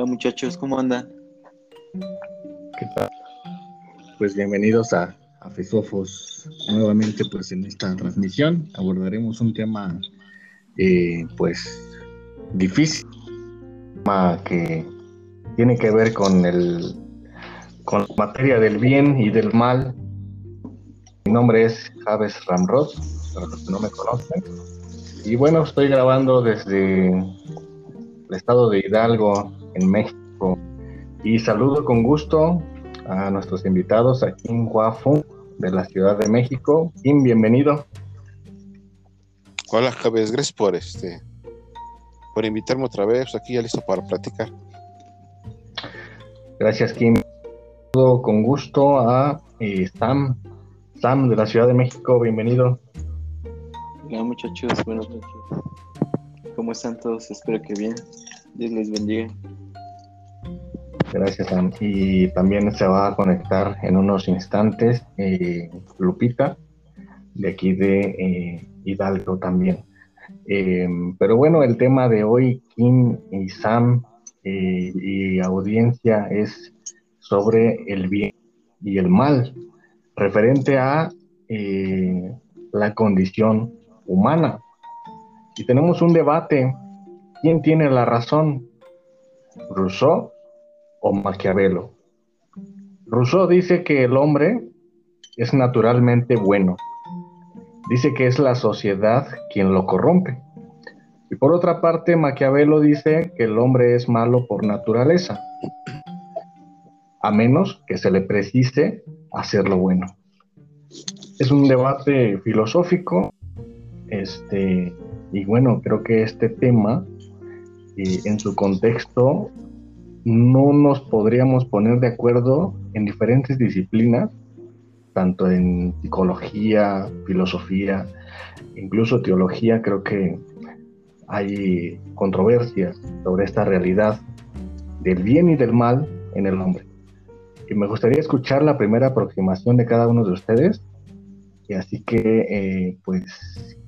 Hola muchachos, ¿cómo andan? ¿Qué tal? Pues bienvenidos a, a. Nuevamente, pues en esta transmisión abordaremos un tema, eh, pues, difícil, tema que tiene que ver con el con la materia del bien y del mal. Mi nombre es Javes Ramrod, para los que no me conocen. Y bueno, estoy grabando desde el estado de Hidalgo, en México. Y saludo con gusto a nuestros invitados aquí en Guafu de la Ciudad de México. Kim, bienvenido. Hola, Javier, gracias por este por invitarme otra vez, aquí ya listo para platicar. Gracias, Kim. Saludo con gusto a eh, Sam, Sam de la Ciudad de México, bienvenido. Hola muchachos, buenas noches. ¿Cómo están todos? Espero que bien. Dios les bendiga. Gracias, Sam. Y también se va a conectar en unos instantes eh, Lupita, de aquí de eh, Hidalgo también. Eh, pero bueno, el tema de hoy, Kim y Sam eh, y audiencia, es sobre el bien y el mal, referente a eh, la condición humana. Y tenemos un debate, ¿quién tiene la razón? ¿Rousseau o Maquiavelo? Rousseau dice que el hombre es naturalmente bueno. Dice que es la sociedad quien lo corrompe. Y por otra parte, Maquiavelo dice que el hombre es malo por naturaleza, a menos que se le precise hacer lo bueno. Es un debate filosófico, este, y bueno, creo que este tema, eh, en su contexto, no nos podríamos poner de acuerdo en diferentes disciplinas, tanto en psicología, filosofía, incluso teología, creo que hay controversias sobre esta realidad del bien y del mal en el hombre. Y me gustaría escuchar la primera aproximación de cada uno de ustedes. Y así que, eh, pues,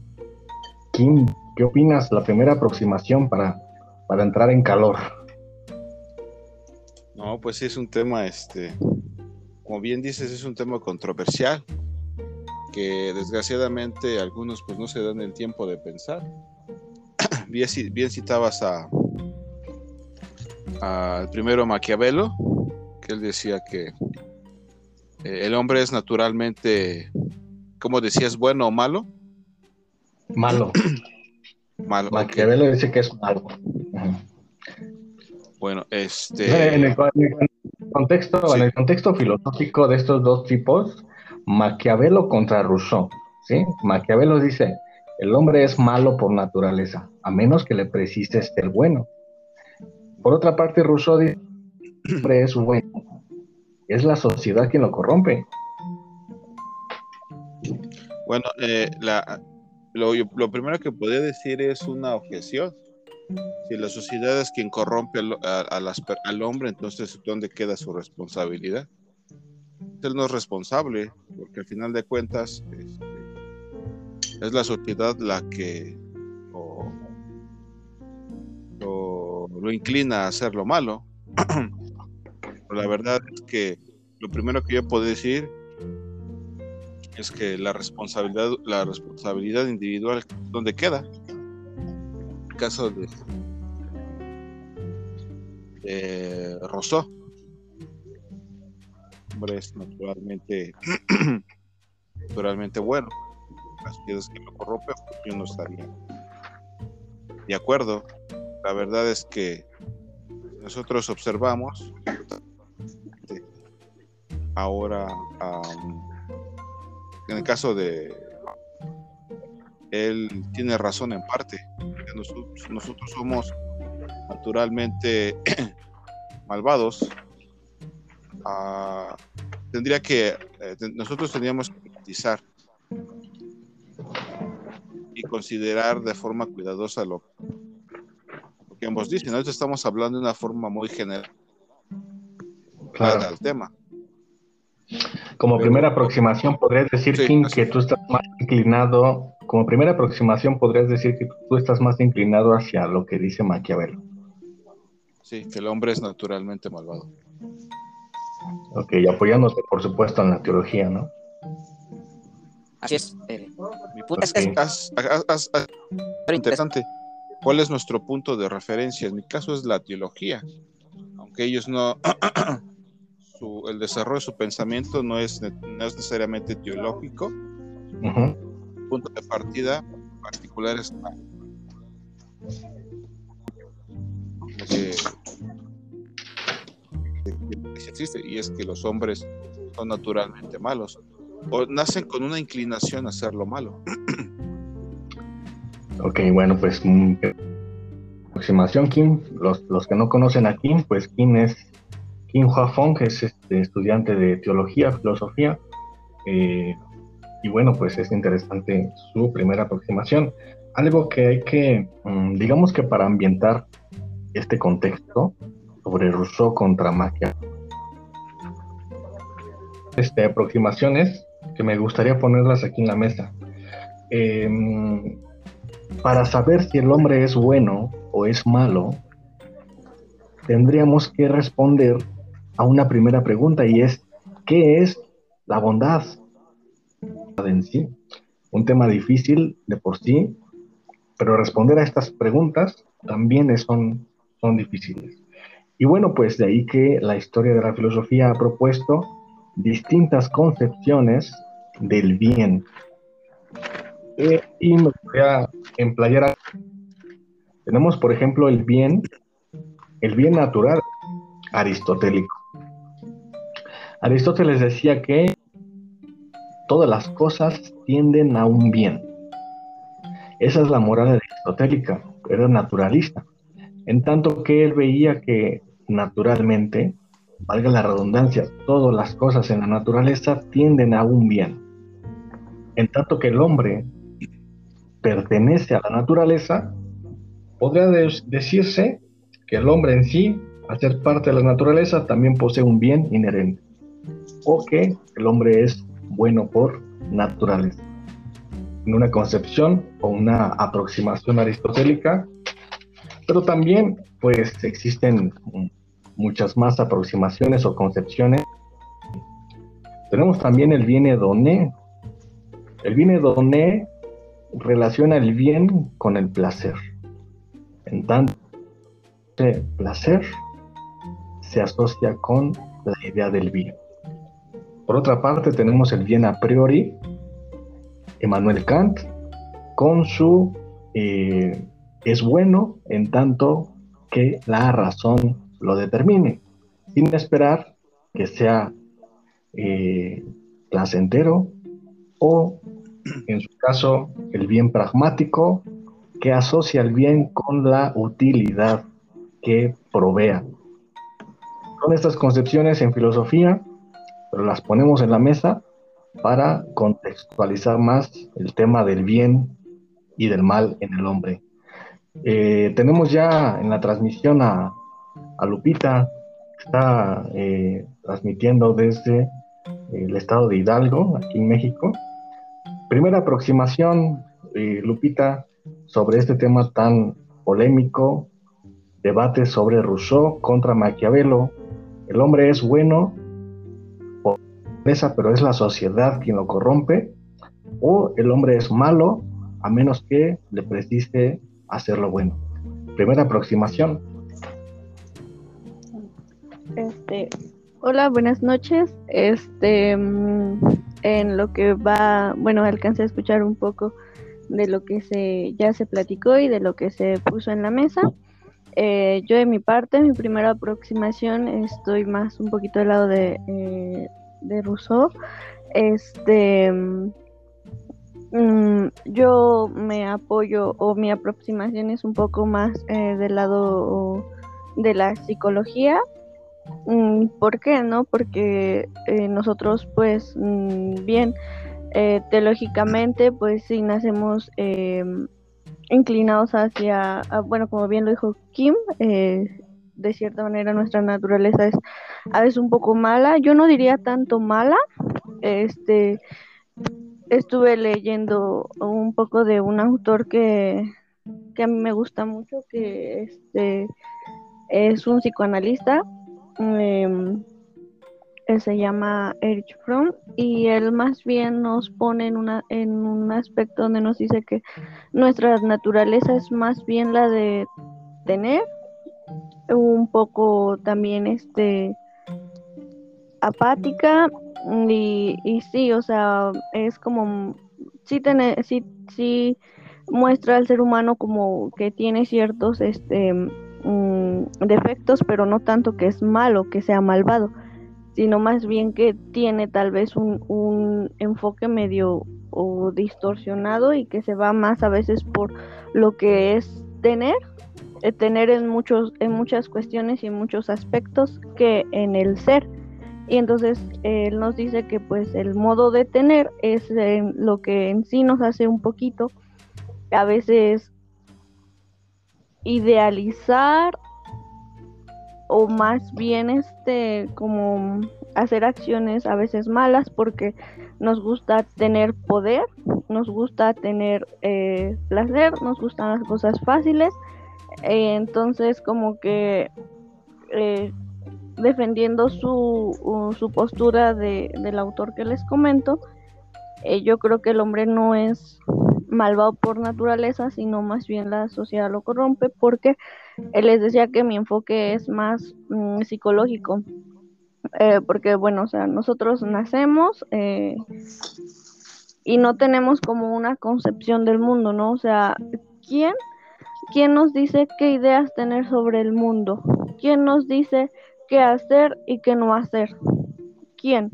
Kim, ¿qué opinas? La primera aproximación para, para entrar en calor. No, pues sí es un tema, este, como bien dices, es un tema controversial que desgraciadamente algunos pues no se dan el tiempo de pensar. bien, bien citabas a al primero Maquiavelo, que él decía que eh, el hombre es naturalmente, ¿cómo decías, bueno o malo? Malo. malo. Maquiavelo okay. dice que es malo. Bueno, este. En el, en el contexto, sí. en el contexto filosófico de estos dos tipos, Maquiavelo contra Rousseau, ¿sí? Maquiavelo dice, el hombre es malo por naturaleza, a menos que le precise ser bueno. Por otra parte, Rousseau dice, el hombre es bueno, es la sociedad quien lo corrompe. Bueno, eh, la, lo, lo, primero que podría decir es una objeción. Si la sociedad es quien corrompe al, a, las, al hombre, entonces ¿dónde queda su responsabilidad? Él no es responsable, porque al final de cuentas este, es la sociedad la que lo, inclina a hacer lo malo. La verdad es que lo primero que yo puedo decir es que la responsabilidad, la responsabilidad individual, ¿dónde queda? Caso de, de Rousseau. Hombre es naturalmente, naturalmente bueno. Las piedras que lo corrompen, pues yo no estaría de acuerdo. La verdad es que nosotros observamos ahora en el caso de él tiene razón en parte nosotros, nosotros somos naturalmente malvados uh, tendría que eh, nosotros tendríamos que utilizar y considerar de forma cuidadosa lo, lo que ambos dicen. Nosotros estamos hablando de una forma muy general claro. al tema. Como primera aproximación, podrías decir, sí, que tú estás más inclinado, como primera aproximación, podrías decir que tú estás más inclinado hacia lo que dice Maquiavelo. Sí, que el hombre es naturalmente malvado. Ok, apoyándose, por supuesto, en la teología, ¿no? Así es. Eh, mi punto es, haz- haz- súper interesante. ¿Cuál es nuestro punto de referencia? En mi caso es la teología. Aunque ellos no, su- el desarrollo de su pensamiento no es, no es necesariamente teológico, el punto de partida particular es la- que, existe y es que los hombres son naturalmente malos o nacen con una inclinación a hacer lo malo. Ok, bueno, pues mm, aproximación Kim, los, los que no conocen a Kim, pues Kim es Kim Hua-Fong, que es este, estudiante de teología, filosofía, eh, y bueno, pues es interesante su primera aproximación. Algo que hay que, mm, digamos que para ambientar este contexto sobre Rousseau contra Maquiavelo, este, aproximaciones que me gustaría ponerlas aquí en la mesa. Em, para saber si el hombre es bueno o es malo, tendríamos que responder a una primera pregunta y es, ¿qué es la bondad en sí? Un tema difícil de por sí, pero responder a estas preguntas también son, son difíciles. Y bueno, pues de ahí que la historia de la filosofía ha propuesto distintas concepciones del bien. Eh, y me voy a emplayar. a- Tenemos, por ejemplo, el bien, el bien natural aristotélico. Aristóteles decía que todas las cosas tienden a un bien. Esa es la moral aristotélica, era naturalista. En tanto que él veía que naturalmente, valga la redundancia, todas las cosas en la naturaleza tienden a un bien. En tanto que el hombre pertenece a la naturaleza, podría decirse que el hombre en sí, al ser parte de la naturaleza, también posee un bien inherente. O que el hombre es bueno por naturaleza. En una concepción o una aproximación aristotélica, pero también pues existen muchas más aproximaciones o concepciones. Tenemos también el bien hedoné. El bien hedoné relaciona el bien con el placer. En tanto, ese placer se asocia con la idea del bien. Por otra parte, tenemos el bien a priori, Emmanuel Kant, con su eh, es bueno en tanto que la razón lo determine, sin esperar que sea eh, placentero o, en su caso, el bien pragmático que asocia el bien con la utilidad que provea. Son estas concepciones en filosofía, pero las ponemos en la mesa para contextualizar más el tema del bien y del mal en el hombre. Eh, tenemos ya en la transmisión a, a Lupita, que está eh, transmitiendo desde el estado de Hidalgo, aquí en México. Primera aproximación, eh, Lupita, sobre este tema tan polémico, debate sobre Rousseau contra Maquiavelo. El hombre es bueno naturaleza, pero es la sociedad quien lo corrompe, o el hombre es malo a menos que le precise hacerlo bueno. Primera aproximación. Este, hola, buenas noches. Este, mm, en lo que va, bueno, alcancé a escuchar un poco de lo que se ya se platicó y de lo que se puso en la mesa. Eh, yo de mi parte, mi primera aproximación, estoy más un poquito del lado de, eh, de Rousseau. Este, mm, yo me apoyo o mi aproximación es un poco más eh, del lado de la psicología. Mm, ¿Por qué no? Porque eh, nosotros, pues, mm, bien, eh, teológicamente, pues sí nacemos inclinados hacia, a- bueno, como bien lo dijo Kim, de cierta manera nuestra naturaleza es a veces un poco mala. Yo no diría tanto mala, este, estuve leyendo un poco de un autor que, que a mí me gusta mucho, que este es un psicoanalista. em, él se llama Erich Fromm y él más bien nos pone en, una, en un aspecto donde nos dice que nuestra naturaleza es más bien la de tener un poco también este apática y, y sí, o sea, es como sí, tiene, sí, sí muestra al ser humano como que tiene ciertos este mm, defectos, pero no tanto que es malo, que sea malvado, sino más bien que tiene tal vez un, un enfoque medio o distorsionado y que se va más a veces por lo que es tener, tener en muchos, en muchas cuestiones y en muchos aspectos que en el ser. Y entonces él nos dice que pues el modo de tener es eh, lo que en sí nos hace un poquito a veces idealizar o más bien este como hacer acciones a veces malas porque nos gusta tener poder, nos gusta tener eh, placer, nos gustan las cosas fáciles, eh, entonces como que eh, defendiendo su, su postura de, del autor que les comento, eh, yo creo que el hombre no es malvado por naturaleza, sino más bien la sociedad lo corrompe, porque él les decía que mi enfoque es más mm, psicológico, eh, porque bueno, o sea, nosotros nacemos eh, y no tenemos como una concepción del mundo, ¿no? O sea, ¿quién, quién nos dice qué ideas tener sobre el mundo? ¿Quién nos dice qué hacer y qué no hacer? ¿Quién?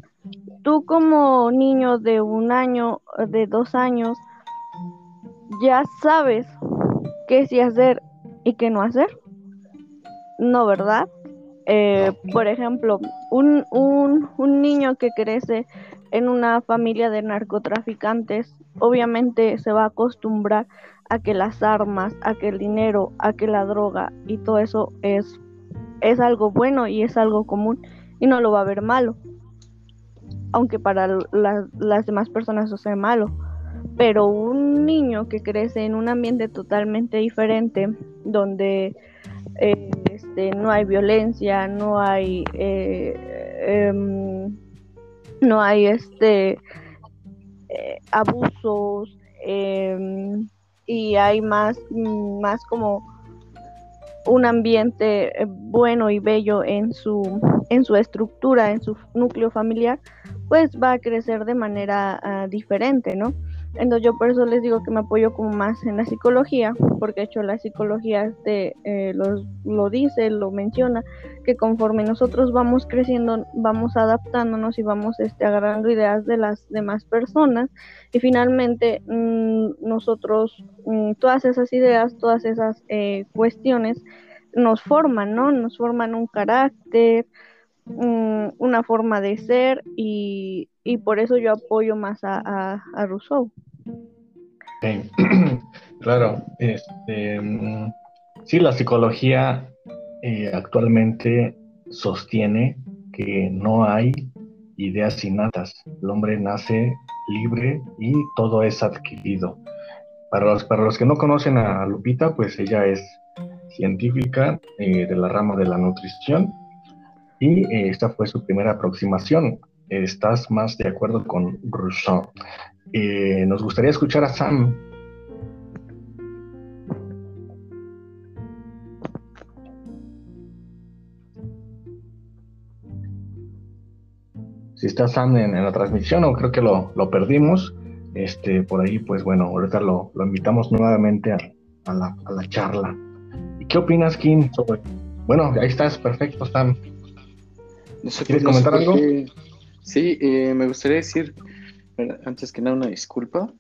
Tú como niño de un año, de dos años, ya sabes qué sí hacer y qué no hacer. No, ¿verdad? Eh, por ejemplo, un, un, un niño que crece en una familia de narcotraficantes, obviamente se va a acostumbrar a que las armas, a que el dinero, a que la droga y todo eso es, es algo bueno y es algo común y no lo va a ver malo. Aunque para la- las demás personas eso sea malo. Pero un niño que crece en un ambiente totalmente diferente, donde eh, este, no hay violencia, no hay, eh, em, no hay este eh, abusos em, y hay más, más como un ambiente eh, bueno y bello en su, en su estructura, en su núcleo familiar, pues va a crecer de manera ah, diferente, ¿no? Entonces yo por eso les digo que me apoyo como más en la psicología, porque de hecho la psicología este, eh, los- lo dice, lo menciona, que conforme nosotros vamos creciendo, vamos adaptándonos y vamos este, agarrando ideas de las demás personas y finalmente mm, nosotros, mm, todas esas ideas, todas esas eh, cuestiones nos forman, ¿no? Nos forman un carácter, mm, una forma de ser y, y por eso yo apoyo más a, a Rousseau. Sí, claro. Este, mm, sí, la psicología eh, actualmente sostiene que no hay ideas innatas. El hombre nace libre y todo es adquirido. Para los, que no conocen a Lupita, pues ella es científica eh, de la rama de la nutrición y eh, esta fue su primera aproximación. ¿Estás más de acuerdo con Rousseau? Eh, nos gustaría escuchar a Sam. Si está Sam en, en la transmisión, o creo que lo, lo perdimos, este, por ahí, pues bueno, ahorita lo, lo invitamos nuevamente a, a la, a la charla. ¿Y qué opinas, Kim, sobre... Bueno, ahí estás, perfecto, Sam. ¿Quieres sé comentar algo? Sí, eh, me gustaría decir, antes que nada, una disculpa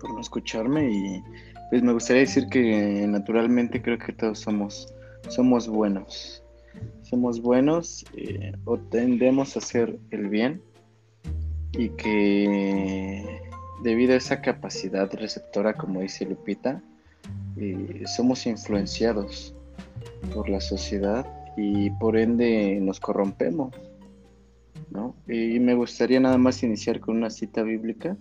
por no escucharme y pues me gustaría decir que naturalmente creo que todos somos, somos buenos. Somos buenos eh, o tendemos a hacer el bien y que debido a esa capacidad receptora, como dice Lupita, eh, somos influenciados por la sociedad y por ende nos corrompemos. ¿No? Y me gustaría nada más iniciar con una cita bíblica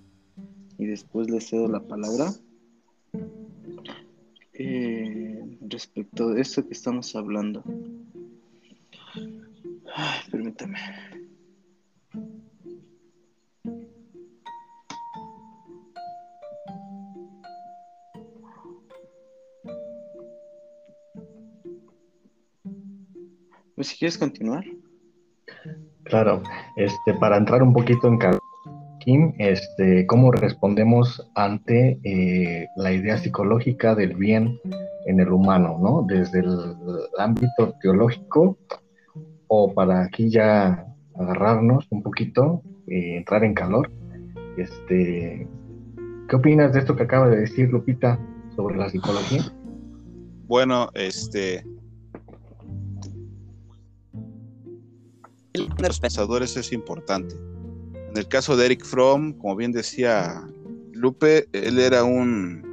y después le cedo la palabra. Eh, respecto de esto que estamos hablando. Ay, permítame. Pues si quieres continuar. Claro, este, para entrar un poquito en cada Kim, este, cómo respondemos ante eh, la idea psicológica del bien en el humano, ¿no? Desde el ámbito teológico o para aquí ya agarrarnos un poquito, eh, entrar en calor. Este, ¿qué opinas de esto que acaba de decir Lupita sobre la psicología? Bueno, este, de los pensadores es importante. En el caso de Eric Fromm, como bien decía Lupe, él era un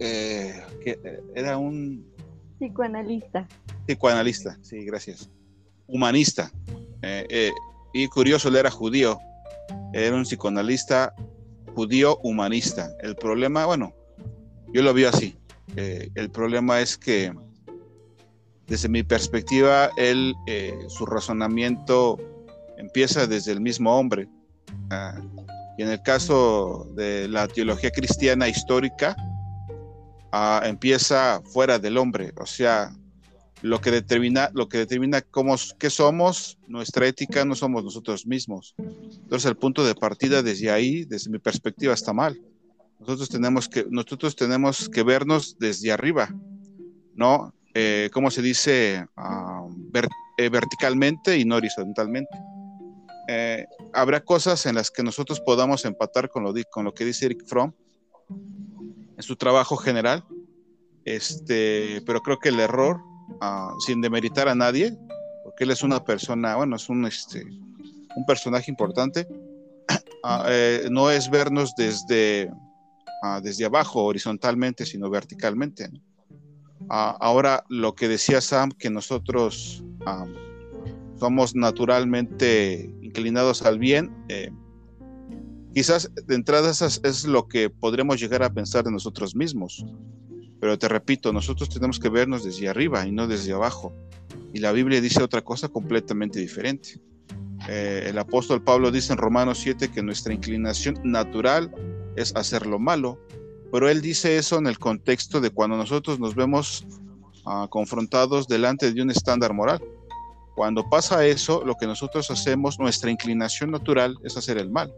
eh, era un psicoanalista. Psicoanalista, sí, gracias. Humanista. Eh, eh, y curioso, él era judío. Era un psicoanalista judío humanista. El problema, bueno, yo lo vi así. el problema es que desde mi perspectiva, él, eh, su razonamiento empieza desde el mismo hombre. Ah, y en el caso de la teología cristiana histórica, ah, empieza fuera del hombre, o sea, lo que determina, lo que determina cómo, qué somos, nuestra ética, no somos nosotros mismos. Entonces, el punto de partida desde ahí, desde mi perspectiva, está mal. Nosotros tenemos que, nosotros tenemos que vernos desde arriba, ¿no? Eh, ¿cómo se dice? Ah, eh, verticalmente y no horizontalmente. Eh, habrá cosas en las que nosotros podamos empatar con lo, con lo que dice Eric Fromm en su trabajo general, este, pero creo que el error, ah, sin demeritar a nadie, porque él es una persona, bueno, es un, este, un personaje importante, ah, eh, no es vernos desde, desde abajo, horizontalmente, sino verticalmente. ¿no? Ahora lo que decía Sam, que nosotros somos naturalmente inclinados al bien, eh, quizás de entrada es lo que podremos llegar a pensar de nosotros mismos. Pero te repito, nosotros tenemos que vernos desde arriba y no desde abajo. Y la Biblia dice otra cosa completamente diferente. Eh, el apóstol Pablo dice en Romanos 7 que nuestra inclinación natural es hacer lo malo, pero él dice eso en el contexto de cuando nosotros nos vemos ah, confrontados delante de un estándar moral. Cuando pasa eso, lo que nosotros hacemos, nuestra inclinación natural es hacer el mal.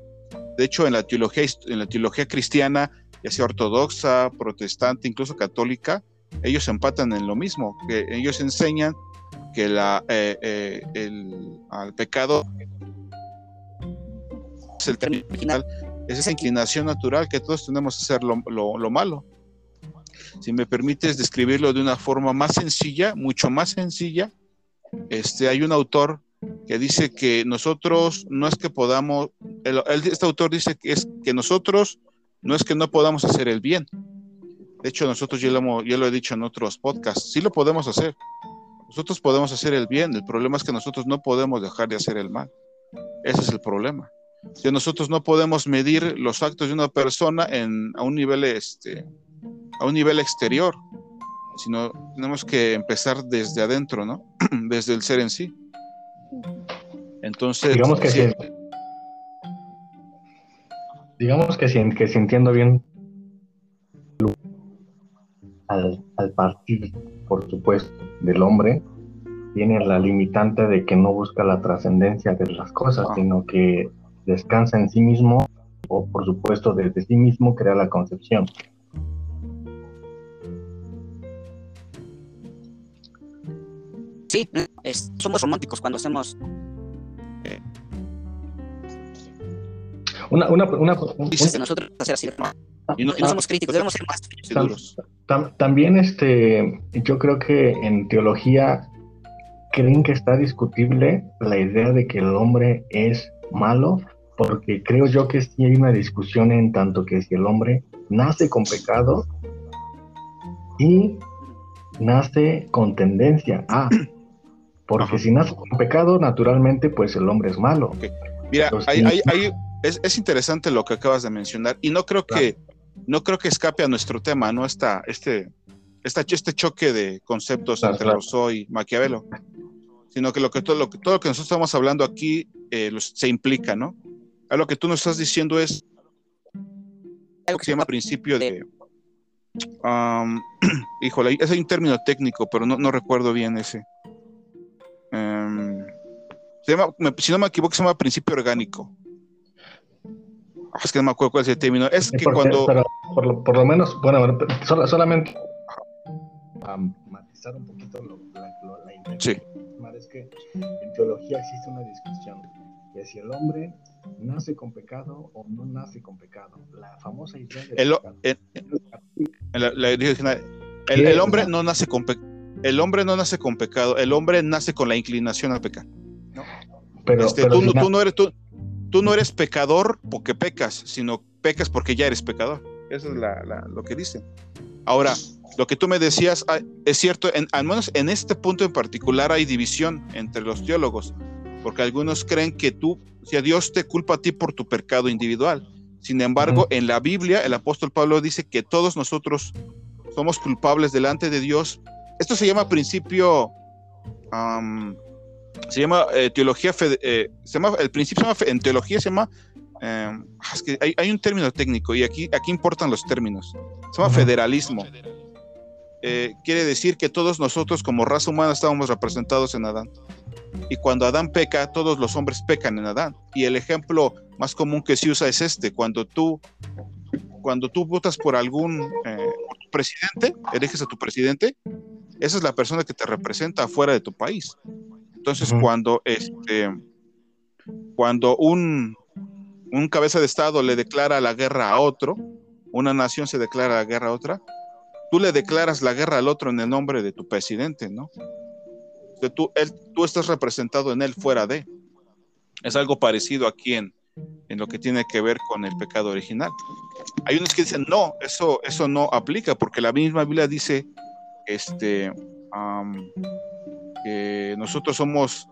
De hecho, en la teología, en la teología cristiana, ya sea ortodoxa, protestante, incluso católica, ellos empatan en lo mismo, ellos enseñan que eh, eh, el, al pecado es el término original es esa inclinación natural que todos tenemos a hacer lo, malo. Si me permites describirlo de una forma más sencilla, mucho más sencilla, este, hay un autor que dice que nosotros no es que podamos, este autor dice que es que nosotros no es que no podamos hacer el bien. De hecho, nosotros ya lo, ya lo he dicho en otros podcasts, sí lo podemos hacer. Nosotros podemos hacer el bien, el problema es que nosotros no podemos dejar de hacer el mal. Ese es el problema que nosotros no podemos medir los actos de una persona en, a un nivel este a un nivel exterior sino tenemos que empezar desde adentro no desde el ser en sí. Entonces digamos que si, digamos que si, que entiendo bien al, al partir por supuesto del hombre tiene la limitante de que no busca la trascendencia de las cosas, ah. sino que descansa en sí mismo o por supuesto desde sí mismo crea la concepción. Sí, somos románticos cuando hacemos... Una, una, una, nosotros hacer así, y no, somos críticos, debemos ser más también este, yo creo que en teología creen que está discutible la idea de que el hombre es malo porque creo yo que sí hay una discusión en tanto que si el hombre nace con pecado y nace con tendencia a, porque si nace con pecado, naturalmente, pues el hombre es malo. Mira, es, interesante lo que acabas de mencionar y no creo que no creo que escape a nuestro tema, ¿no? Esta, este, esta, este choque de conceptos Claro, entre claro. Rousseau y Maquiavelo, sino que lo que todo lo que, todo lo que nosotros estamos hablando aquí eh, los- se implica, ¿no? A lo que tú nos estás diciendo es Algo que se llama principio de... am, híjole, ese hay un término técnico, pero no, no recuerdo bien ese. Em, se llama, me- si no me equivoco, se llama principio orgánico. Es que no me acuerdo cuál es el término. Es que cuando... pero por, lo, por lo menos, bueno, solamente matizar un poquito lo, la, lo- la. Sí. Es que en teología existe una discusión de si el hombre nace con pecado o no nace con pecado. La famosa idea del El, pecado. hombre no nace con pe- el hombre no nace con pecado, el hombre nace con la inclinación a pecar. pero, Este, pero tú, si no- na- tú no eres tú, tú no eres pecador porque pecas, sino pecas porque ya eres pecador. Eso es la- la- lo que dicen. Ahora, lo que tú me decías ah, es cierto, en, al menos en este punto en particular hay división entre los teólogos, porque algunos creen que tú, si a Dios te culpa a ti por tu pecado individual. Sin embargo, en la Biblia, el apóstol Pablo dice que todos nosotros somos culpables delante de Dios. Esto se llama principio, am, se llama eh, teología, eh, se llama, el principio se llama, en teología se llama, eh, es que hay, hay un término técnico y aquí, aquí importan los términos. Se llama federalismo. Eh, quiere decir que todos nosotros como raza humana estábamos representados en Adán. Y cuando Adán peca, todos los hombres pecan en Adán. Y el ejemplo más común que se usa es este, cuando tú, cuando tú votas por algún eh, presidente, eliges a tu presidente, esa es la persona que te representa afuera de tu país. Entonces, cuando este, cuando un, un cabeza de estado le declara la guerra a otro, una nación se declara la guerra a otra, tú le declaras la guerra al otro en el nombre de tu presidente, ¿no? Tú, él, tú estás representado en él fuera de. Es algo parecido aquí en, en lo que tiene que ver con el pecado original. Hay unos que dicen, no, eso, eso no aplica, porque la misma Biblia dice este, que nosotros somos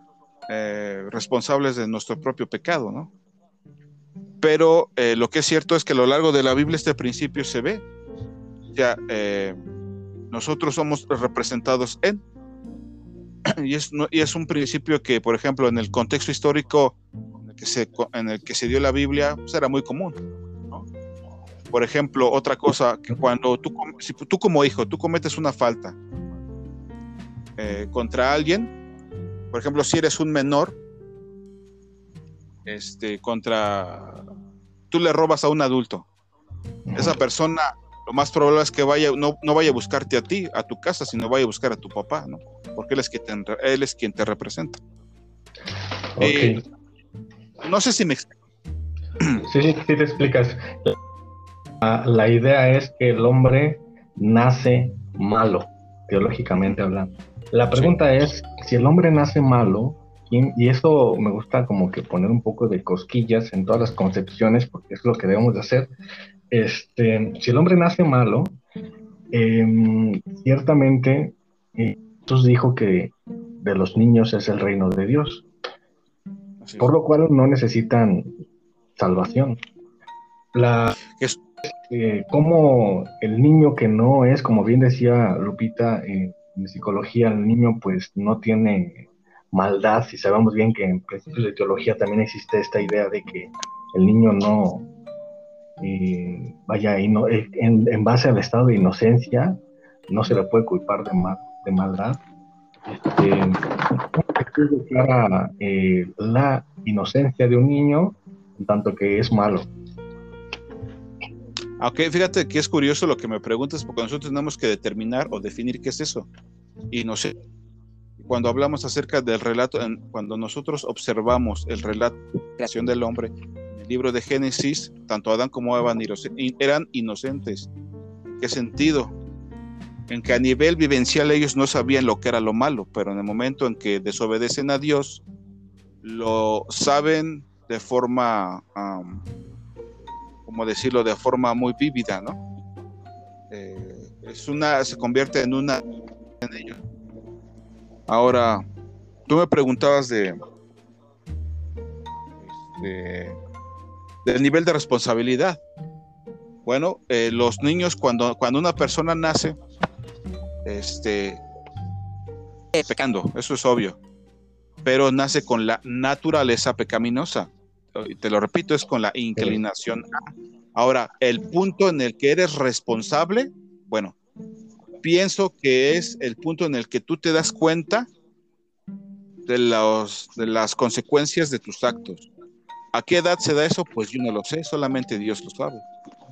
eh, responsables de nuestro propio pecado, ¿no? Pero eh, lo que es cierto es que a lo largo de la Biblia este principio se ve. O sea, eh, nosotros somos representados en. Y es, no- y es un principio que, por ejemplo, en el contexto histórico en el que se, en el que se dio la Biblia, pues era muy común. Por ejemplo, otra cosa, que cuando tú, si tú como hijo, tú cometes una falta eh, contra alguien, por ejemplo, si eres un menor, este, contra, tú le robas a un adulto, esa persona lo más probable es que vaya, no, no vaya a buscarte a ti, a tu casa, sino vaya a buscar a tu papá, ¿no? Porque él es quien te, él es quien te representa. Eh, No sé si me explico. Sí, sí, sí te explicas. La, la idea es que el hombre nace malo, teológicamente hablando. La pregunta es, si el hombre nace malo, y, y eso me gusta como que poner un poco de cosquillas en todas las concepciones, porque es lo que debemos de hacer. Este, si el hombre nace malo, em, ciertamente eh, Jesús dijo que de los niños es el reino de Dios, por lo cual no necesitan salvación. La, eh, como el niño que no es, como bien decía Lupita, eh, en psicología el niño pues no tiene maldad, y sabemos bien que en principios de teología también existe esta idea de que el niño no, eh, vaya, ino- eh, en, base al estado de inocencia, no se le puede culpar de, ma- de maldad. Este, declara eh, la inocencia de un niño, tanto que es malo. Aunque fíjate que es curioso lo que me preguntas, porque nosotros tenemos que determinar o definir qué es eso. Y no cuando hablamos acerca del relato, en- cuando nosotros observamos el relato de la creación del hombre, en el libro de Génesis, tanto Adán como Eva eran inoce- eran inocentes. ¿En qué sentido? En que a nivel vivencial ellos no sabían lo que era lo malo, pero en el momento en que desobedecen a Dios, lo saben de forma, am, como decirlo, de forma muy vívida, ¿no? Eh, es una, se convierte en una en ello. Ahora, tú me preguntabas de, este, del nivel de responsabilidad. Bueno, eh, los niños cuando, cuando una persona nace, este, pecando, eso es obvio, pero nace con la naturaleza pecaminosa. Y te lo repito, es con la inclinación A. Ahora, el punto en el que eres responsable, bueno, pienso que es el punto en el que tú te das cuenta de, los, de las consecuencias de tus actos. ¿A qué edad se da eso? Pues yo no lo sé, solamente Dios lo sabe.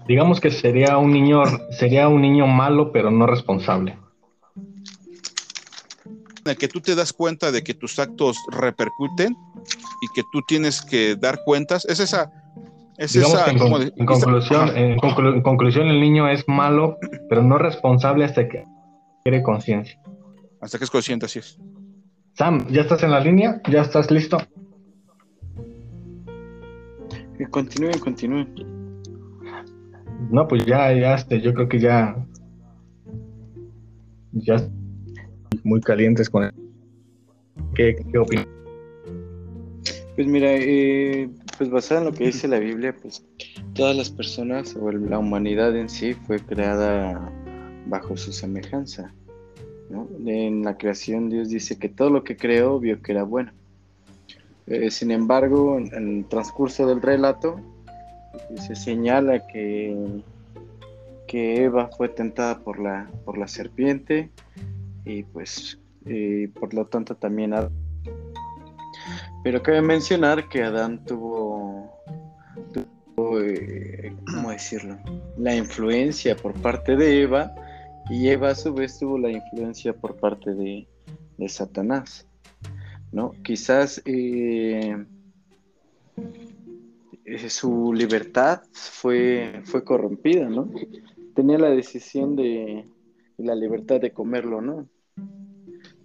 Digamos que sería un niño, sería un niño malo, pero no responsable. En el que tú te das cuenta de que tus actos repercuten y que tú tienes que dar cuentas, es esa en, conclusión, en, conclusión, el niño es malo, pero no responsable hasta que quiere conciencia. Hasta que es consciente, así es. Sam, ¿ya estás en la línea? ¿Ya estás listo? Continúen, continúen. No, pues ya, ya, este, yo creo que ya, ya muy calientes con él. ¿Qué, qué opinas? Pues mira, eh, pues basado en lo que dice la Biblia, pues todas las personas o la humanidad en sí fue creada bajo su semejanza. En la creación Dios dice que todo lo que creó vio que era bueno. Eh, sin embargo, en, el transcurso del relato se señala que, que Eva fue tentada por la, por la serpiente y pues por lo tanto también pero cabe mencionar que Adán tuvo, eh, ¿cómo decirlo? La influencia por parte de Eva y Eva a su vez tuvo la influencia por parte de, Satanás, ¿no? Quizás eh, eh, su libertad fue, fue corrompida, ¿no? Tenía la decisión de la libertad de comerlo, ¿no?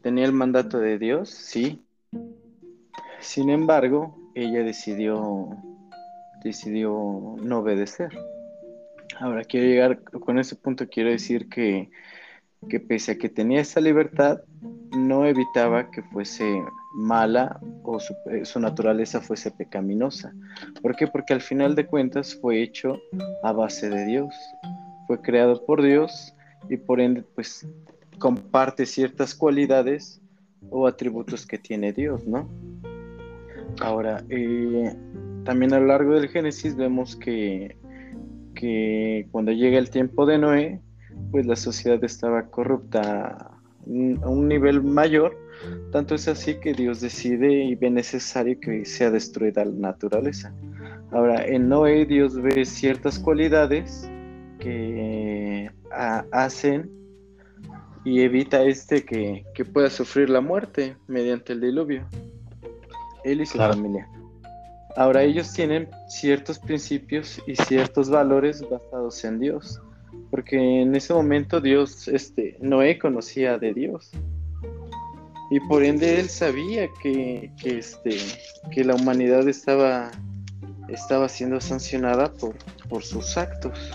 Tenía el mandato de Dios, sí, sin embargo, ella decidió, decidió no obedecer. Ahora quiero llegar, con ese punto quiero decir que, que pese a que tenía esa libertad, no evitaba que fuese mala o su, eh, su, naturaleza fuese pecaminosa. ¿Por qué? Porque al final de cuentas fue hecho a base de Dios. Fue creado por Dios y por ende pues comparte ciertas cualidades o atributos que tiene Dios, ¿no? Ahora, eh, también a lo largo del Génesis vemos que, que cuando llega el tiempo de Noé, pues la sociedad estaba corrupta a un nivel mayor, tanto es así que Dios decide y ve necesario que sea destruida la naturaleza. Ahora, en Noé Dios ve ciertas cualidades que hacen y evita este que, que pueda sufrir la muerte mediante el diluvio él y su familia. Ahora ellos tienen ciertos principios y ciertos valores basados en Dios, porque en ese momento Dios, este, Noé conocía de Dios. Y por ende él sabía que, este, que la humanidad estaba, estaba siendo sancionada por, por sus actos.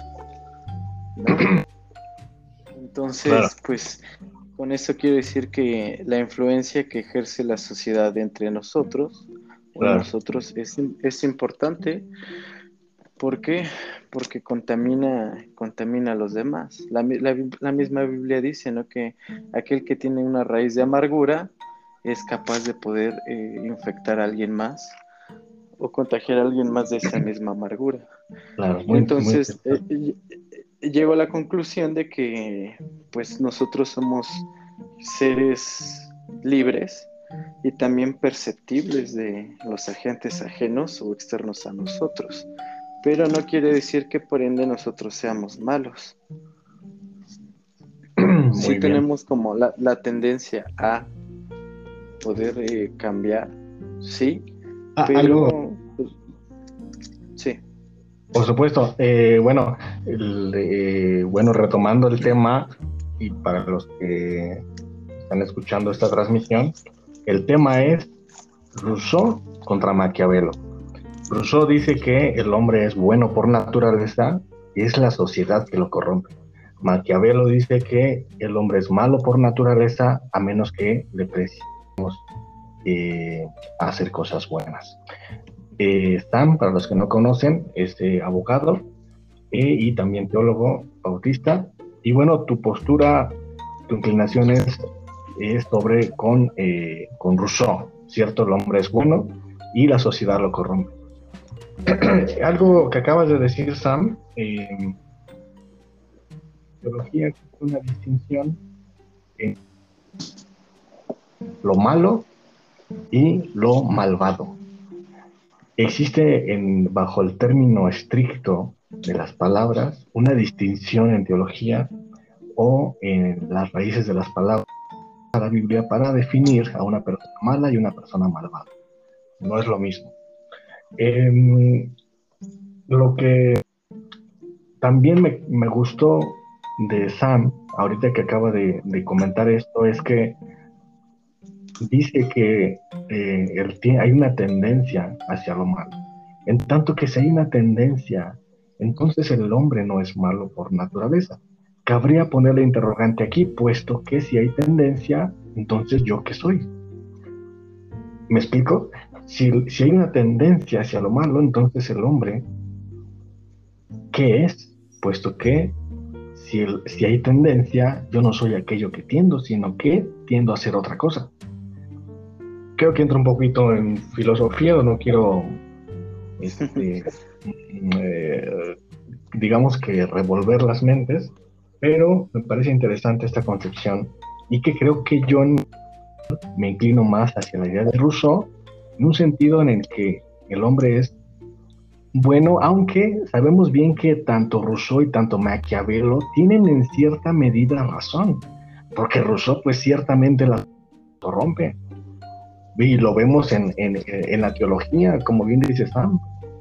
Entonces, pues con eso quiero decir que la influencia que ejerce la sociedad entre nosotros, nosotros es, es, importante. ¿Por qué? Porque contamina, contamina a los demás. La, misma Biblia dice ¿no? que aquel que tiene una raíz de amargura es capaz de poder eh, infectar a alguien más o contagiar a alguien más de esa misma amargura. Entonces, eh, llego a la conclusión de que pues nosotros somos seres libres y también perceptibles de los agentes ajenos o externos a nosotros, pero no quiere decir que por ende nosotros seamos malos. sí tenemos como la, tendencia a poder eh, cambiar, sí, ah, pero... Pues, sí. Por supuesto. Eh, bueno, eh, bueno, retomando el tema, y para los que están escuchando esta transmisión, el tema es Rousseau contra Maquiavelo. Rousseau dice que el hombre es bueno por naturaleza y es la sociedad que lo corrompe. Maquiavelo dice que el hombre es malo por naturaleza a menos que le preciemos eh, hacer cosas buenas. Eh, Stan, para los que no conocen, es abogado eh, y también teólogo bautista. Y bueno, tu postura, tu inclinación es, es sobre con, eh, con Rousseau, ¿cierto? El hombre es bueno y la sociedad lo corrompe. Algo que acabas de decir, Sam, eh, teología es una distinción entre lo malo y lo malvado. Existe en, bajo el término estricto de las palabras una distinción en teología o en las raíces de las palabras la Biblia para definir a una persona mala y una persona malvada. No es lo mismo. Em, lo que también me, gustó de Sam, ahorita que acaba de, comentar esto, es que dice que eh, hay una tendencia hacia lo malo. En tanto que si hay una tendencia, entonces el hombre no es malo por naturaleza. Cabría ponerle interrogante aquí, puesto que si hay tendencia, entonces yo qué soy. ¿Me explico? Si, hay una tendencia hacia lo malo, entonces el hombre, ¿qué es? Puesto que si, si hay tendencia, yo no soy aquello que tiendo, sino que tiendo a hacer otra cosa. Creo que entra un poquito en filosofía, no quiero, este, eh, digamos que revolver las mentes, pero me parece interesante esta concepción y que creo que yo me inclino más hacia la idea de Rousseau en un sentido en el que el hombre es bueno, aunque sabemos bien que tanto Rousseau y tanto Maquiavelo tienen en cierta medida razón, porque Rousseau pues ciertamente la corrompe. Y lo vemos en, en, la teología, como bien dice Sam,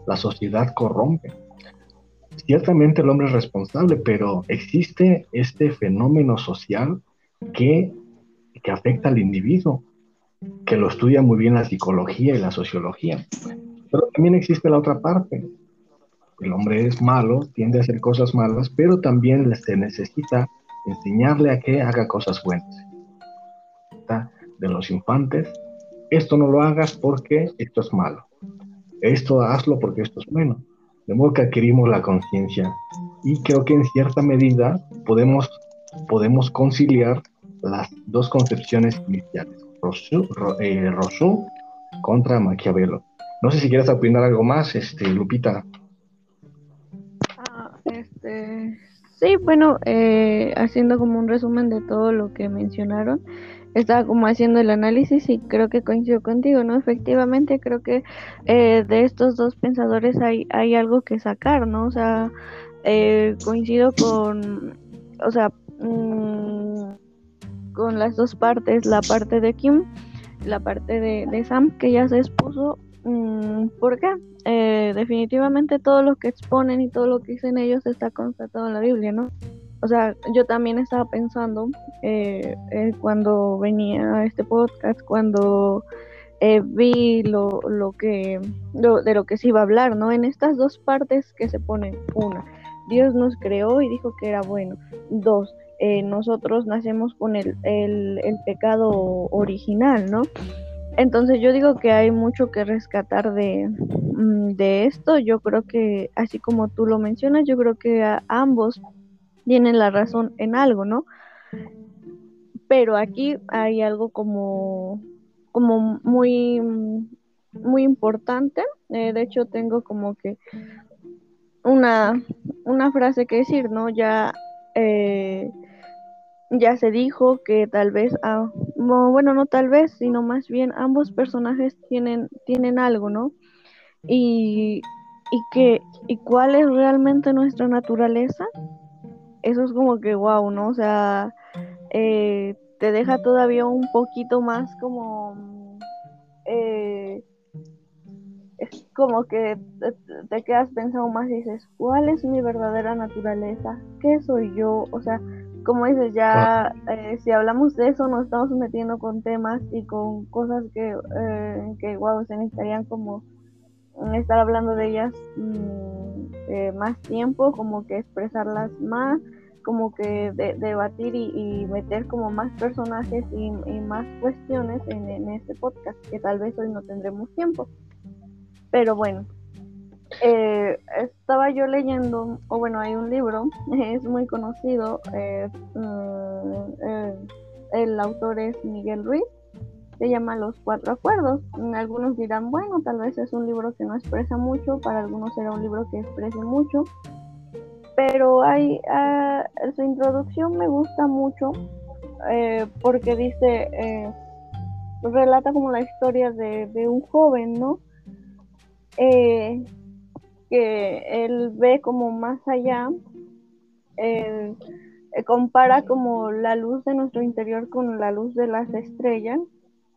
la sociedad corrompe. Ciertamente el hombre es responsable, pero existe este fenómeno social que, que afecta al individuo que lo estudia muy bien la psicología y la sociología. Pero también existe la otra parte. El hombre es malo, tiende a hacer cosas malas, pero también se necesita enseñarle a que haga cosas buenas. De los infantes, esto no lo hagas porque esto es malo. Esto hazlo porque esto es bueno. De modo que adquirimos la conciencia. Y creo que en cierta medida podemos, podemos conciliar las dos concepciones iniciales. Eh, Rousseau, contra Maquiavelo. No sé si quieres opinar algo más, este, Lupita. Ah, este, sí, bueno, eh, haciendo como un resumen de todo lo que mencionaron, estaba como haciendo el análisis y creo que coincido contigo, ¿no? Efectivamente, creo que eh, de estos dos pensadores hay, hay algo que sacar, ¿no? O sea, coincido con, o sea, mmm, con las dos partes, la parte de Kim, la parte de, Sam, que ya se expuso. Mm, ¿Por qué? Eh, definitivamente todo lo que exponen y todo lo que dicen ellos está constatado en la Biblia, ¿no? O sea, yo también estaba pensando eh, eh, cuando venía a este podcast, cuando vi lo, lo que de lo que se iba a hablar, ¿no? En estas dos partes que se ponen, una, Dios nos creó y dijo que era bueno. Dos, eh, nosotros nacemos con el, el, pecado original, ¿no? Entonces yo digo que hay mucho que rescatar de, mm, de, esto. Yo creo que, así como tú lo mencionas, yo creo que ambos tienen la razón en algo, ¿no? Pero aquí hay algo como, como muy, muy importante. Eh, de hecho, tengo como que una, una frase que decir, ¿no? Ya eh, ya se dijo que tal vez, ah, bueno, no tal vez, sino más bien ambos personajes tienen, tienen algo, ¿no? Y, y, que, y cuál es realmente nuestra naturaleza, eso es como que wow, ¿no? O sea, eh, te deja todavía un poquito más como... Eh, es como que te, quedas pensando más y dices, ¿cuál es mi verdadera naturaleza? ¿Qué soy yo? O sea, como dices, ya eh, si hablamos de eso nos estamos metiendo con temas y con cosas que, eh, que wow, se necesitarían como estar hablando de ellas mm, eh, más tiempo, como que expresarlas más, como que debatir y, meter como más personajes y, más cuestiones en, este podcast, que tal vez hoy no tendremos tiempo. Pero bueno, eh, estaba yo leyendo, o bueno, hay un libro, es muy conocido, mm, eh, el autor es Miguel Ruiz, se llama Los Cuatro Acuerdos. Algunos dirán, bueno, tal vez es un libro que no expresa mucho, para algunos será un libro que exprese mucho, pero hay, ah, su introducción me gusta mucho porque dice, relata como la historia de, de un joven, ¿no? Eh, que él ve como más allá, eh, compara como la luz de nuestro interior con la luz de las estrellas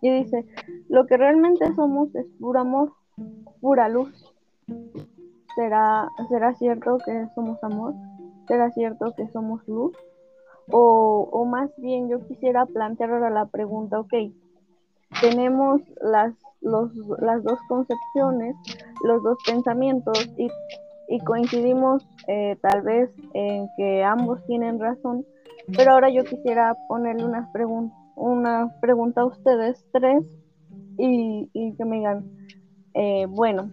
y dice, lo que realmente somos es puro amor, pura luz. ¿Será, ¿Será cierto que somos amor? ¿Será cierto que somos luz? O, o más bien yo quisiera plantear ahora la pregunta, ok, tenemos las los, las dos concepciones, los dos pensamientos y, coincidimos eh, tal vez en que ambos tienen razón, pero ahora yo quisiera ponerle una, una pregunta a ustedes tres y, que me digan, eh, bueno,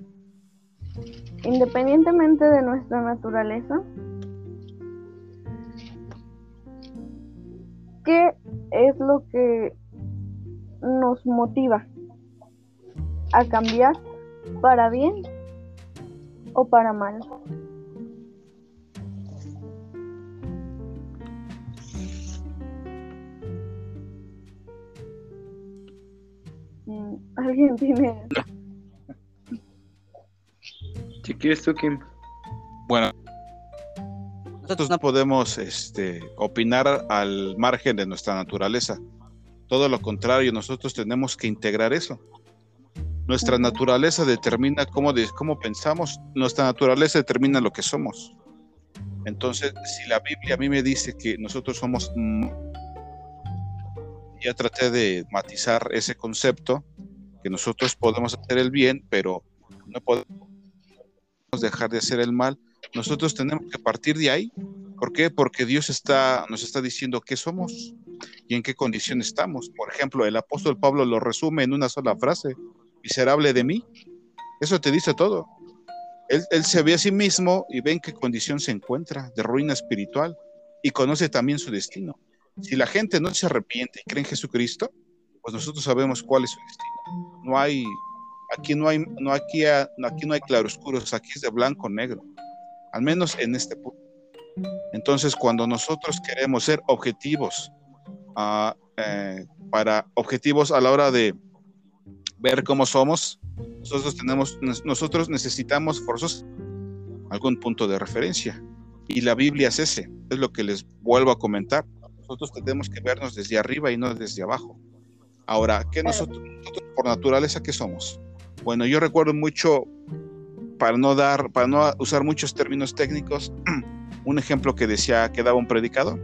independientemente de nuestra naturaleza, ¿qué es lo que nos motiva a cambiar para bien o para mal. Mm, ¿Alguien tiene? Si quieres tú, Kim. Bueno, nosotros no podemos este, opinar al margen de nuestra naturaleza. Todo lo contrario, nosotros tenemos que integrar eso. Nuestra naturaleza determina cómo, cómo pensamos, nuestra naturaleza determina lo que somos. Entonces, si la Biblia a mí me dice que nosotros somos... Ya traté de matizar ese concepto, que nosotros podemos hacer el bien, pero no podemos dejar de hacer el mal. Nosotros tenemos que partir de ahí. ¿Por qué? Porque Dios está, nos está diciendo qué somos y en qué condición estamos. Por ejemplo, el apóstol Pablo lo resume en una sola frase miserable de mí. Eso te dice todo. Él, se ve a sí mismo y ve en qué condición se encuentra, de ruina espiritual, y conoce también su destino. Si la gente no se arrepiente y cree en Jesucristo, pues nosotros sabemos cuál es su destino. No hay, aquí no hay, no aquí, no, aquí no hay claroscuros, aquí es de blanco negro, al menos en este punto. Entonces, cuando nosotros queremos ser objetivos, eh, para objetivos a la hora de ver cómo somos, nosotros tenemos, nosotros necesitamos forzos algún punto de referencia. Y la Biblia es ese, es lo que les vuelvo a comentar. Nosotros tenemos que vernos desde arriba y no desde abajo. Ahora, ¿qué nosotros, nosotros por naturaleza qué somos? Bueno, yo recuerdo mucho, para no dar, para no usar muchos términos técnicos, un ejemplo que decía, que daba un predicador.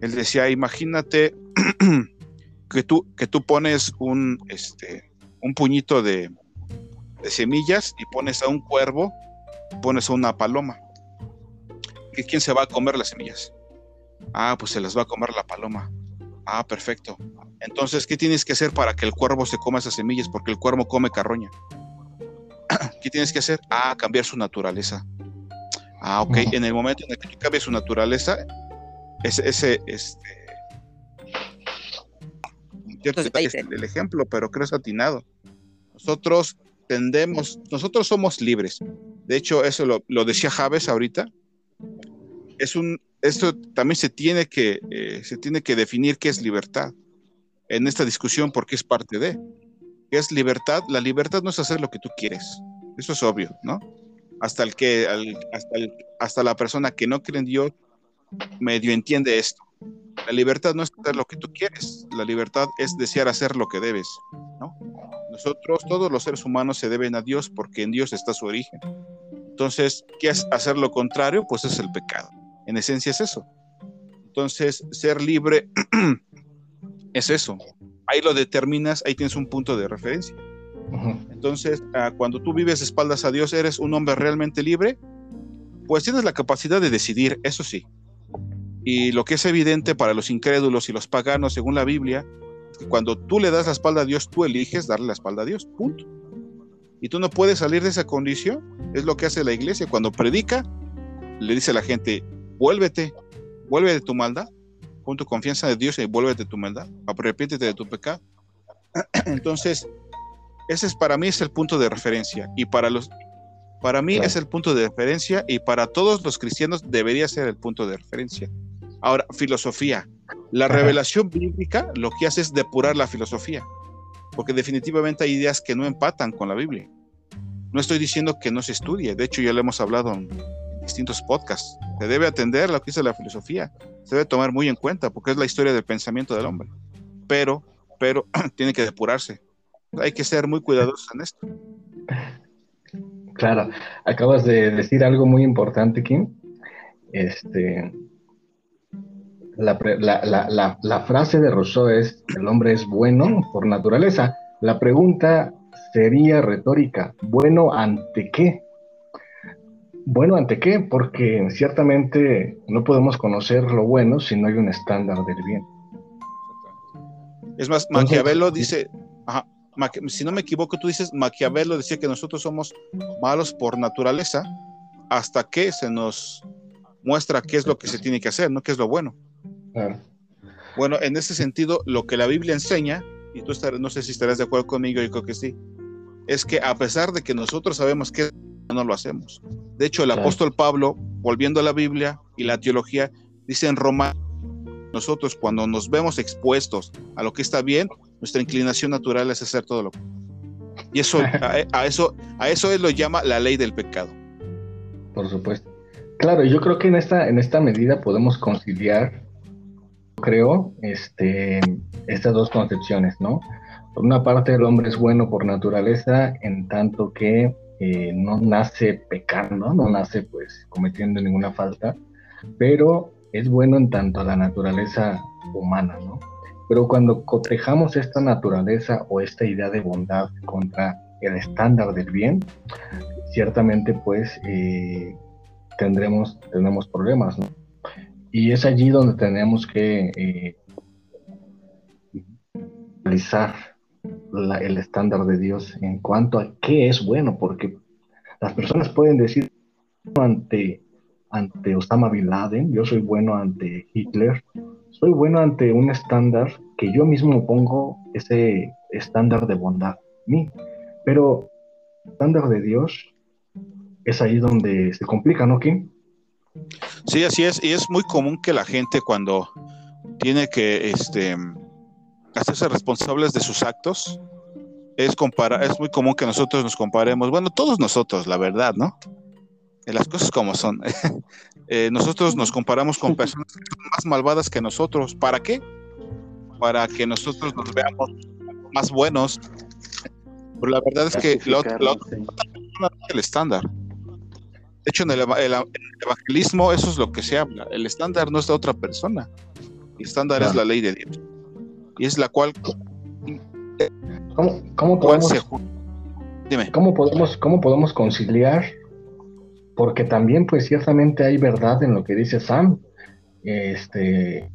Él decía, imagínate que tú, que tú pones un, este, un puñito de, semillas y pones a un cuervo, pones a una paloma. ¿Y quién se va a comer las semillas? Ah, pues se las va a comer la paloma. Ah, perfecto. Entonces, ¿qué tienes que hacer para que el cuervo se coma esas semillas? Porque el cuervo come carroña. ¿Qué tienes que hacer? Ah, cambiar su naturaleza. Ah, ok. En el momento en el que tú cambias su naturaleza, ese, ese este, el ejemplo, pero creo es atinado. Nosotros tendemos, nosotros somos libres. De hecho, eso lo, decía Javes ahorita. Es un, esto también se tiene que, eh, se tiene que definir qué es libertad en esta discusión porque es parte de. ¿Qué es libertad? La libertad no es hacer lo que tú quieres. Eso es obvio, ¿no? Hasta el que, hasta, hasta la persona que no cree en Dios medio entiende esto. La libertad no es hacer lo que tú quieres, la libertad es desear hacer lo que debes, ¿no? Nosotros, todos los seres humanos se deben a Dios porque en Dios está su origen. Entonces, ¿qué es hacer lo contrario? Pues es el pecado. En esencia es eso. Entonces, ser libre es eso. Ahí lo determinas, ahí tienes un punto de referencia. Entonces, ah, cuando tú vives espaldas a Dios, eres un hombre realmente libre, pues tienes la capacidad de decidir, eso sí, y lo que es evidente para los incrédulos y los paganos, según la Biblia, es que cuando tú le das la espalda a Dios, tú eliges darle la espalda a Dios, punto. Y tú no puedes salir de esa condición Es lo que hace la iglesia. Cuando predica, le dice a la gente, vuélvete, vuelve de tu maldad, pon tu confianza en Dios y vuélvete de tu maldad, arrepiéntete de tu pecado. Entonces, ese es para mí es el punto de referencia y para los para mí es el punto de referencia y para todos los cristianos debería ser el punto de referencia. Ahora, filosofía. La revelación bíblica lo que hace es depurar la filosofía, porque definitivamente hay ideas que no empatan con la Biblia. No estoy diciendo que no se estudie, de hecho ya lo hemos hablado distintos podcasts. Se debe atender lo que dice la filosofía, se debe tomar muy en cuenta porque es la historia del pensamiento del hombre. Pero, pero tiene que depurarse. Hay que ser muy cuidadosos en esto. Claro, acabas de decir algo muy importante, Kim. Este, la, la, la, frase de Rousseau es, el hombre es bueno por naturaleza. La pregunta sería retórica, ¿bueno ante qué? Bueno, ¿ante qué? Porque ciertamente no podemos conocer lo bueno si no hay un estándar del bien. Es más, Maquiavelo dice, si no me equivoco, tú dices, Maquiavelo decía que nosotros somos malos por naturaleza hasta que se nos muestra qué es lo que se tiene que hacer, ¿no? ¿Qué es lo bueno? Bueno, en ese sentido, lo que la Biblia enseña, y tú no sé si estarás de acuerdo conmigo, yo creo que sí, es que a pesar de que nosotros sabemos que no lo hacemos. De hecho, el apóstol Pablo, volviendo a la Biblia y la teología, dice en Roma, nosotros cuando nos vemos expuestos a lo que está bien, nuestra inclinación natural es hacer todo lo que... Y eso, a, eso, a eso él lo llama la ley del pecado. Por supuesto. Claro, yo creo que en esta, en esta medida podemos conciliar, creo, este, estas dos concepciones, ¿no? Por una parte, el hombre es bueno por naturaleza, en tanto que eh, no nace pecando, no nace pues cometiendo ninguna falta, pero es bueno en tanto a la naturaleza humana, ¿no? Pero cuando cotejamos esta naturaleza o esta idea de bondad contra el estándar del bien, ciertamente pues eh, tendremos, tendremos problemas, ¿no? Y es allí donde tenemos que eh, analizar el estándar de Dios en cuanto a qué es bueno, porque las personas pueden decir ante, ante Osama Bin Laden, yo soy bueno ante Hitler, soy bueno ante un estándar que yo mismo pongo ese estándar de bondad. Pero el estándar de Dios es ahí donde se complica, ¿no, Kim? Sí, así es. Y es muy común que la gente cuando tiene que este, hacerse responsables de sus actos, es, compara es muy común que nosotros nos comparemos, bueno, todos nosotros, la verdad, ¿no? las cosas como son. Eh, nosotros nos comparamos con personas que son más malvadas que nosotros. ¿Para qué? Para que nosotros nos veamos más buenos. Pero la verdad es que el estándar. De hecho, en el, evangelismo eso es lo que se habla. El estándar no es de otra persona. El estándar es la ley de Dios. Y es la cual... ¿Cómo, cómo podemos, Dime. ¿cómo podemos, ¿Cómo podemos conciliar porque también pues ciertamente hay verdad en lo que dice Sam. Este,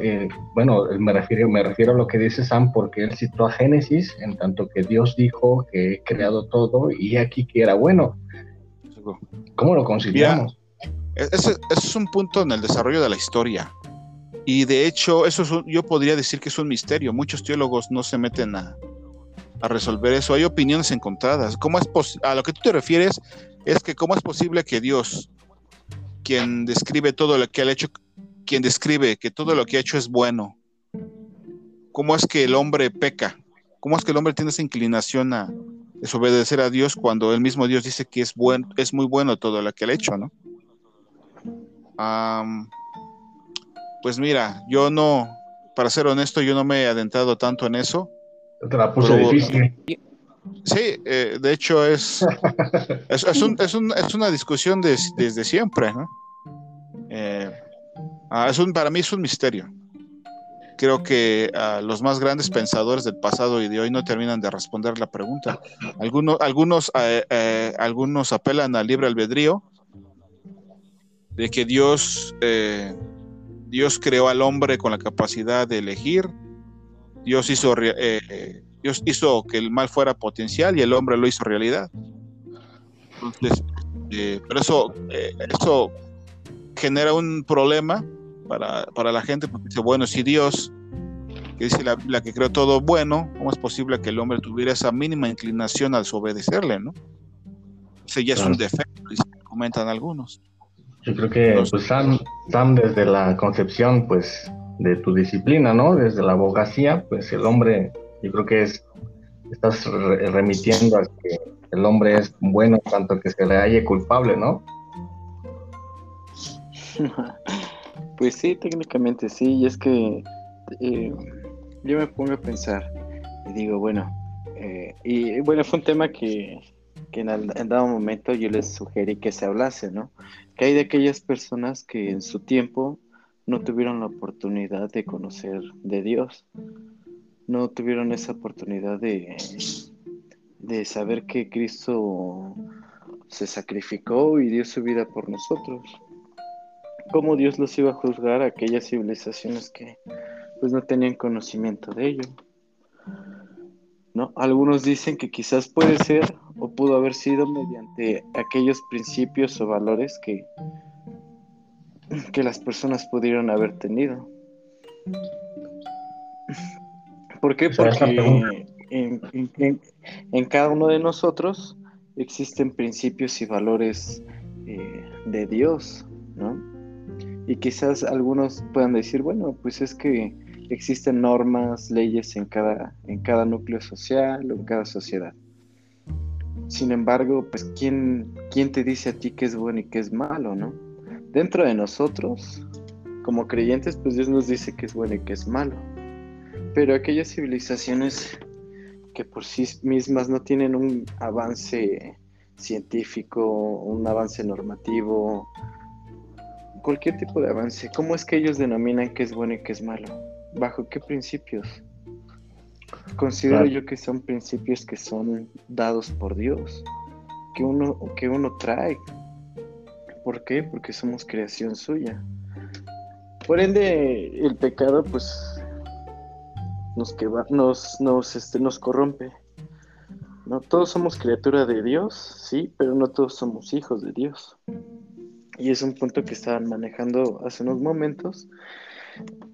eh, bueno, me refiero, me refiero a lo que dice Sam porque él citó a Génesis, en tanto que Dios dijo que he creado todo y aquí que era bueno. ¿Cómo lo conciliamos? ese, es un punto en el desarrollo de la historia. Y de hecho, eso yo podría decir que es un misterio. Muchos teólogos no se meten a, a resolver eso. Hay opiniones encontradas. ¿Cómo es a lo que tú te refieres es que cómo es posible que Dios, quien describe todo lo que ha hecho, quien describe que todo lo que ha hecho es bueno, cómo es que el hombre peca, cómo es que el hombre tiene esa inclinación a desobedecer a Dios cuando el mismo Dios dice que es bueno, es muy bueno todo lo que ha hecho, ¿no? Pues mira, yo no, para ser honesto, yo no me he adentrado tanto en eso. Te la puse difícil. Sí, eh, de hecho es, es, un, es, un, es, una discusión desde siempre, ¿no? Eh, ah, es un, para mí es un misterio. Creo que ah, los más grandes pensadores del pasado y de hoy no terminan de responder la pregunta. Algunos, algunos, eh, algunos apelan al libre albedrío, de que Dios, Dios creó al hombre con la capacidad de elegir, Dios hizo Dios hizo que el mal fuera potencial y el hombre lo hizo realidad. Entonces, eh, pero eso, eh, eso genera un problema para, para, la gente porque dice, bueno, si Dios, que dice la, la, que creó todo bueno, ¿cómo es posible que el hombre tuviera esa mínima inclinación al obedecerle, no? Ese ya es un defecto, comentan algunos. Yo creo que pues, Sam, Sam, desde la concepción pues de tu disciplina, ¿no? Desde la abogacía, pues el hombre, yo creo que es, estás remitiendo a que el hombre es bueno tanto que se le halle culpable, ¿no? pues sí, técnicamente sí, y es que eh, yo me pongo a pensar y digo, bueno, eh, y bueno, fue un tema que, que en, en, dado momento yo les sugerí que se hablase, ¿no? Que hay de aquellas personas que en su tiempo no tuvieron la oportunidad de conocer de Dios, no tuvieron esa oportunidad de, de saber que Cristo se sacrificó y dio su vida por nosotros. ¿Cómo Dios los iba a juzgar a aquellas civilizaciones que pues no tenían conocimiento de ello? ¿No? Algunos dicen que quizás puede ser o pudo haber sido mediante aquellos principios o valores que, que las personas pudieron haber tenido. ¿Por qué? Porque en, cada uno de nosotros existen principios y valores eh, de Dios, ¿no? Y quizás algunos puedan decir, bueno, pues es que existen normas, leyes en cada, en cada núcleo social o en cada sociedad. Sin embargo, pues ¿quién, ¿quién te dice a ti qué es bueno y qué es malo, no? Dentro de nosotros, como creyentes, pues Dios nos dice qué es bueno y qué es malo. Pero aquellas civilizaciones que por sí mismas no tienen un avance científico, un avance normativo, cualquier tipo de avance, ¿cómo es que ellos denominan qué es bueno y qué es malo? ¿Bajo qué principios? Considero yo que son principios que son dados por Dios, que uno, que uno trae. ¿Por qué? Porque somos creación suya. Por ende, el pecado, pues, nos, que nos, nos, este, nos corrompe. No todos somos criatura de Dios, sí, pero no todos somos hijos de Dios. Y es un punto que estaban manejando hace unos momentos.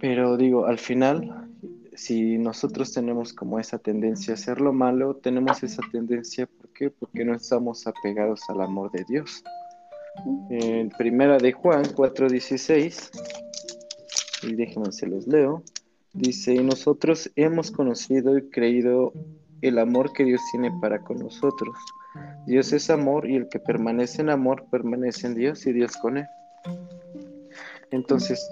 Pero digo, al final, si nosotros tenemos como esa tendencia a hacer lo malo, tenemos esa tendencia, ¿por qué? Porque no estamos apegados al amor de Dios. En primera de Juan 4:16, y déjenme se los leo, dice, y nosotros hemos conocido y creído el amor que Dios tiene para con nosotros. Dios es amor y el que permanece en amor permanece en Dios y Dios con él. Entonces,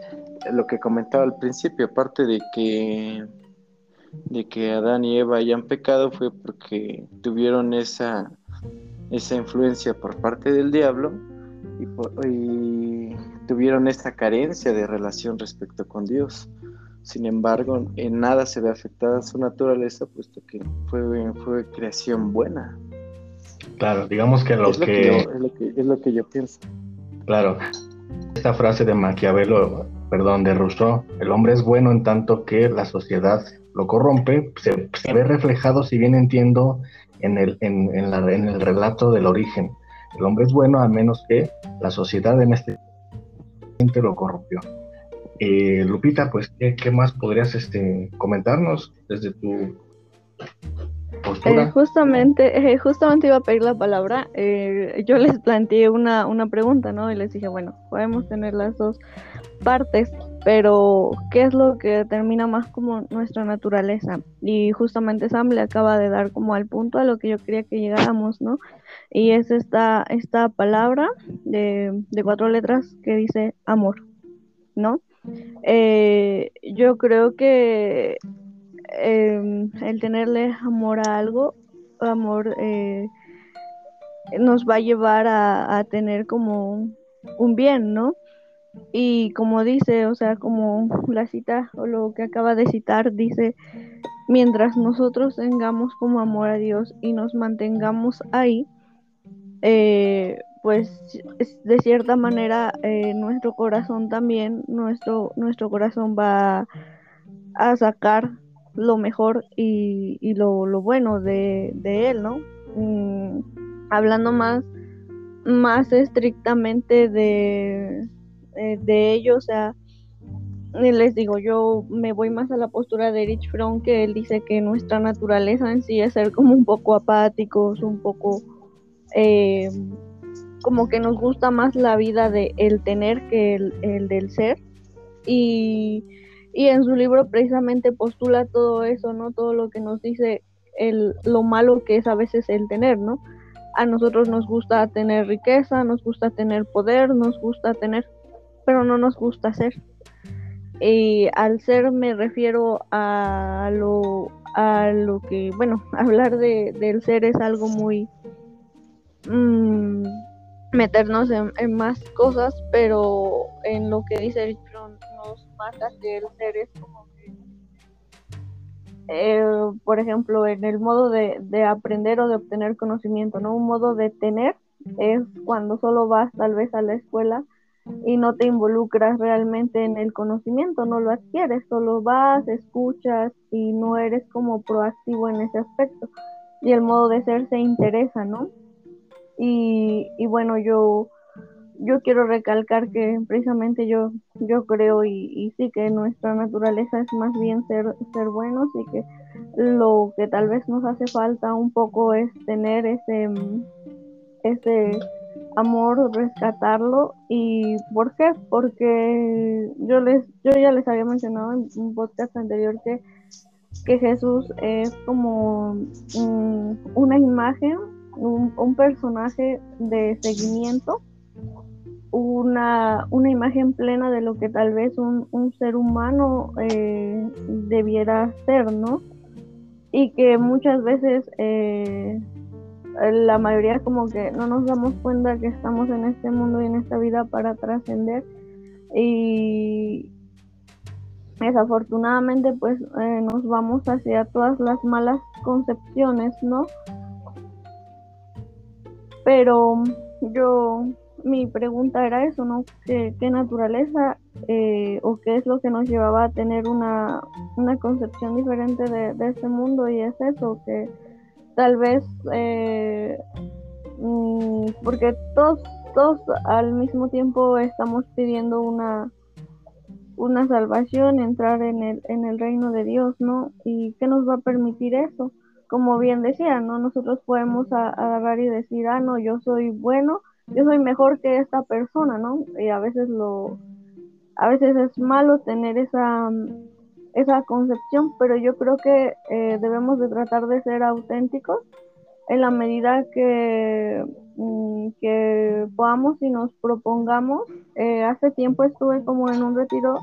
lo que comentaba al principio, aparte de que de que Adán y Eva hayan pecado fue porque tuvieron esa esa influencia por parte del diablo y, tuvieron esta carencia de relación respecto con Dios. Sin embargo, en nada se ve afectada su naturaleza, puesto que fue, fue creación buena. Claro, digamos que lo, que... es, lo que, es lo que yo pienso. Claro, esta frase de Maquiavelo, perdón, de Rousseau, el hombre es bueno en tanto que la sociedad lo corrompe, se, ve reflejado, si bien entiendo, en el, en, en, la, el relato del origen. El hombre es bueno a menos que la sociedad en este momento lo corrompió. Eh, Lupita, pues, ¿qué, ¿qué, más podrías este, comentarnos desde tu eh, justamente, eh, justamente iba a pedir la palabra. Eh, yo les planteé una, una pregunta, ¿no? Y les dije, bueno, podemos tener las dos partes, pero ¿qué es lo que determina más como nuestra naturaleza? Y justamente Sam le acaba de dar como al punto a lo que yo quería que llegáramos, ¿no? Y es esta, esta palabra de, de cuatro letras que dice amor, ¿no? yo creo que Em, el tenerle amor a algo, amor eh, nos va a llevar a, tener como un bien, ¿no? Y como dice, o sea, como la cita o lo que acaba de citar, dice, mientras nosotros tengamos como amor a Dios y nos mantengamos ahí, eh, pues de cierta manera eh, nuestro corazón también, nuestro, nuestro corazón va a sacar lo mejor y, lo, bueno de, él, ¿no? Mm, hablando más más estrictamente de, eh, de ello, o sea, les digo, yo me voy más a la postura de Erich Fromm, que él dice que nuestra naturaleza en sí es ser como un poco apáticos, un poco eh, como que nos gusta más la vida de el tener que el, del ser. Y, y, en su libro precisamente postula todo eso, ¿no? Todo lo que nos dice el, lo malo que es a veces el tener, ¿no? A nosotros nos gusta tener riqueza, nos gusta tener poder, nos gusta tener, pero no nos gusta ser. Y al ser me refiero a lo, a lo que, bueno, hablar de, del ser es algo muy... Mm, meternos en, más cosas, pero en lo que dice Rich nos mata que el ser es como que, eh, por ejemplo, en el modo de, de, aprender o de obtener conocimiento, ¿no? Un modo de tener es cuando solo vas tal vez a la escuela y no te involucras realmente en el conocimiento, no lo adquieres, solo vas, escuchas y no eres como proactivo en ese aspecto. Y el modo de ser se interesa, ¿no? Y, y bueno, yo, yo quiero recalcar que precisamente yo, yo creo y, y, sí que nuestra naturaleza es más bien ser, ser buenos y que lo que tal vez nos hace falta un poco es tener ese, ese amor, rescatarlo. ¿Y por qué? Porque yo les, yo ya les había mencionado en un podcast anterior que, que Jesús es como una imagen, un, personaje de seguimiento, una, una imagen plena de lo que tal vez un, un ser humano eh, debiera ser, ¿no? Y que muchas veces eh, la mayoría como que no nos damos cuenta que estamos en este mundo y en esta vida para trascender y desafortunadamente pues eh, nos vamos hacia todas las malas concepciones, ¿no? Pero yo, mi pregunta era eso, ¿no? ¿Qué, naturaleza eh, o qué es lo que nos llevaba a tener una, una concepción diferente de, de este mundo? Y es eso, que tal vez eh, mm, porque todos todos al mismo tiempo estamos pidiendo una una salvación entrar en el en el reino de Dios no y qué nos va a permitir eso como bien decía no nosotros podemos agarrar y decir ah no yo soy bueno yo soy mejor que esta persona no y a veces lo a veces es malo tener esa esa concepción, pero yo creo que eh, debemos de tratar de ser auténticos en la medida que, mm, que podamos y nos propongamos. Eh, hace tiempo estuve como en un retiro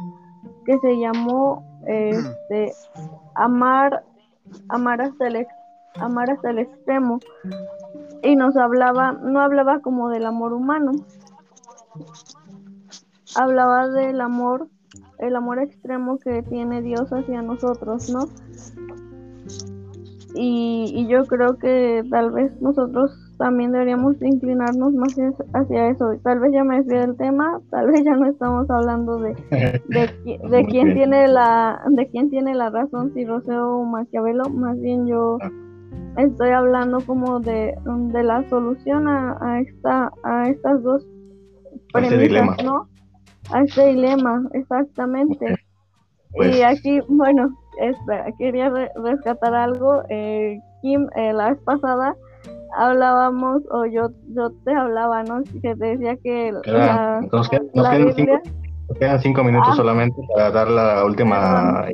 que se llamó este, amar, amar hasta el amar hasta el extremo y nos hablaba, no hablaba como del amor humano, hablaba del amor el amor extremo que tiene Dios hacia nosotros, ¿no? Y, yo creo que tal vez nosotros también deberíamos inclinarnos más hacia eso. Tal vez ya me desvié del tema, tal vez ya no estamos hablando de, de, quién tiene la de quién tiene la razón, si Roseo o Maquiavelo, más bien yo estoy hablando como de, de la solución a, a esta a estas dos premisas, ¿no? A este dilema, exactamente. Y pues aquí, bueno, espera, quería rescatar algo. Eh, Kim, eh, la vez pasada hablábamos, o yo, yo te hablaba, ¿no? Que te decía que la, nos, quedan, cinco, minutos ah. solamente para dar la última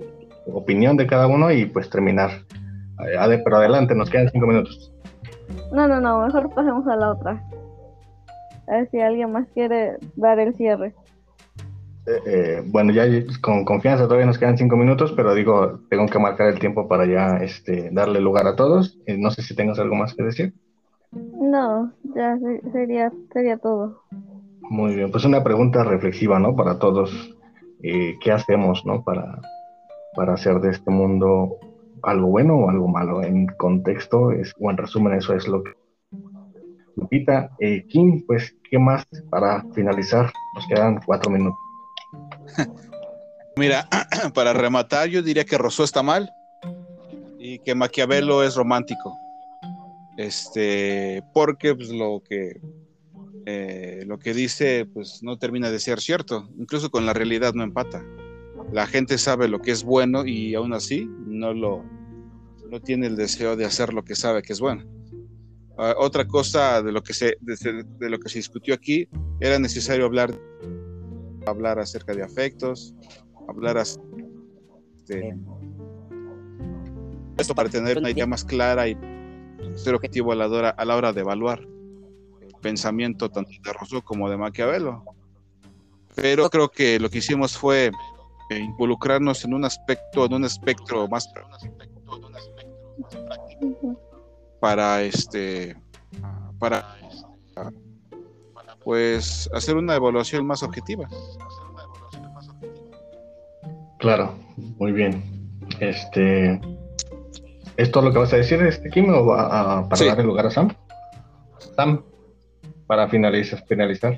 opinión de cada uno y pues terminar. Pero adelante, nos quedan cinco minutos. No, no, no, mejor pasemos a la otra. A ver si alguien más quiere dar el cierre. Eh, eh, bueno, ya con confianza todavía nos quedan cinco minutos, pero digo, tengo que marcar el tiempo para ya este, darle lugar a todos. Eh, no sé si tengas algo más que decir. No, ya sería, sería todo. Muy bien, pues una pregunta reflexiva, ¿no? Para todos, ¿qué hacemos, ¿no? Para, para hacer de este mundo algo bueno o algo malo. En contexto, es, o en resumen, eso es lo que... Lupita, Kim, pues, ¿qué más para finalizar? Nos quedan cuatro minutos. Mira, para rematar, yo diría que Rousseau está mal y que Maquiavelo es romántico. Este, porque pues, lo que eh, lo que dice pues no termina de ser cierto, incluso con la realidad no empata. La gente sabe lo que es bueno y aún así no lo no tiene el deseo de hacer lo que sabe que es bueno. Ah, otra cosa de lo que se de, lo que se discutió aquí era necesario hablar hablar acerca de afectos, hablar de esto para tener una idea más clara y ser objetivo a la, hora, a la hora de evaluar pensamiento tanto de Rousseau como de Maquiavelo. Pero creo que lo que hicimos fue eh, involucrarnos en un aspecto, en un espectro más para este para pues hacer una evaluación más objetiva. Claro, muy bien. Este, ¿es todo lo que vas a decir, este Kim, o va a, para darle lugar a Sam? Sam para finalizar. finalizar.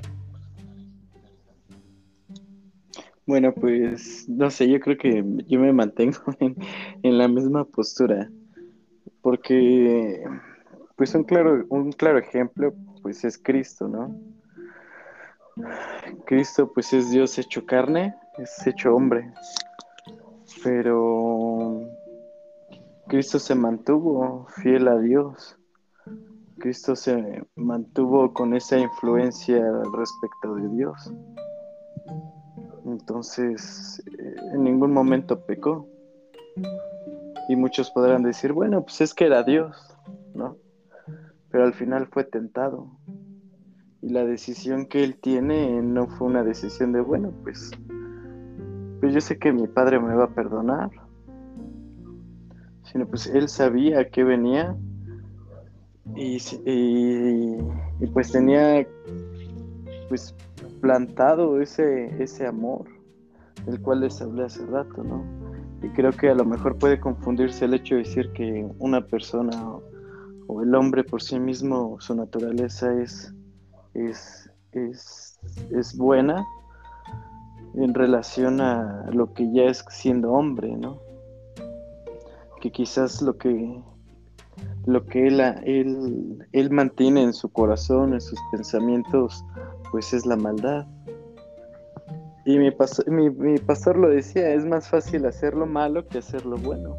Bueno, pues no sé, yo creo que yo me mantengo en, la misma postura, porque pues un claro, un claro ejemplo pues es Cristo, ¿no? Cristo pues es Dios hecho carne, es hecho hombre, pero Cristo se mantuvo fiel a Dios Cristo se mantuvo con esa influencia respecto de Dios. Entonces, eh, en ningún momento pecó. Y muchos podrán decir, bueno, pues es que era Dios, ¿no? Pero al final fue tentado. Y la decisión que él tiene no fue una decisión de, bueno, pues, pues yo sé que mi padre me va a perdonar. Sino pues él sabía que venía y, y, pues tenía pues plantado ese, ese amor del cual les hablé hace rato, ¿no? Y creo que a lo mejor puede confundirse el hecho de decir que una persona o, el hombre por sí mismo, su naturaleza es, es, es, es buena en relación a lo que ya es siendo hombre, ¿no? Que quizás lo que lo que él, él, él mantiene en su corazón, en sus pensamientos, pues es la maldad. Y mi, mi, pastor lo decía, es más fácil hacer lo malo que hacer lo bueno.